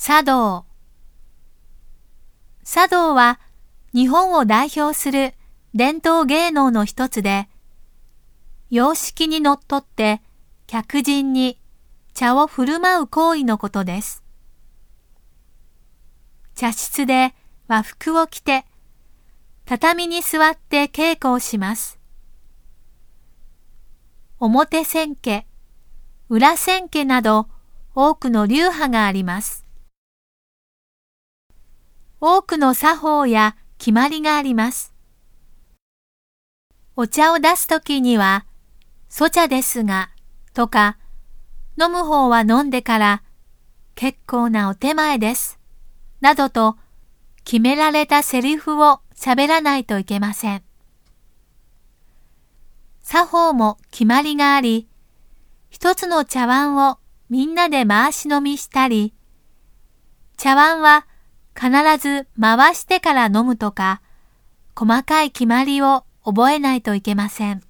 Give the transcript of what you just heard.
茶道。茶道は日本を代表する伝統芸能の一つで、様式にのっとって客人に茶を振る舞う行為のことです。茶室で和服を着て、畳に座って稽古をします。表千家、裏千家など多くの流派があります。多くの作法や決まりがあります。お茶を出すときには、そ茶ですが、とか、飲む方は飲んでから、結構なお手前です、などと、決められたセリフを喋らないといけません。作法も決まりがあり、一つの茶碗をみんなで回し飲みしたり、茶碗は必ず回してから飲むとか、細かい決まりを覚えないといけません。